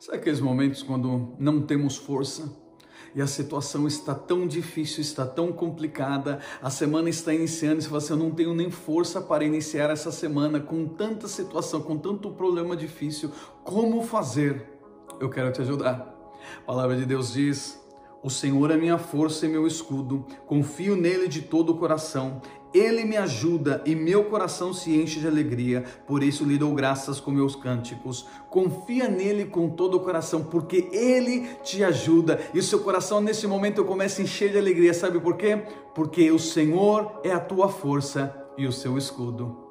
Sabe aqueles momentos quando não temos força? E a situação está tão difícil, está tão complicada, a semana está iniciando e você fala assim, eu não tenho nem força para iniciar essa semana com tanta situação, com tanto problema difícil, como fazer? Eu quero te ajudar. A palavra de Deus diz, o Senhor é minha força e meu escudo, confio nele de todo o coração. Ele me ajuda e meu coração se enche de alegria, por isso lhe dou graças com meus cânticos. Confia nele com todo o coração, porque ele te ajuda e o seu coração nesse momento começa a encher de alegria. Sabe por quê? Porque o Senhor é a tua força e o seu escudo.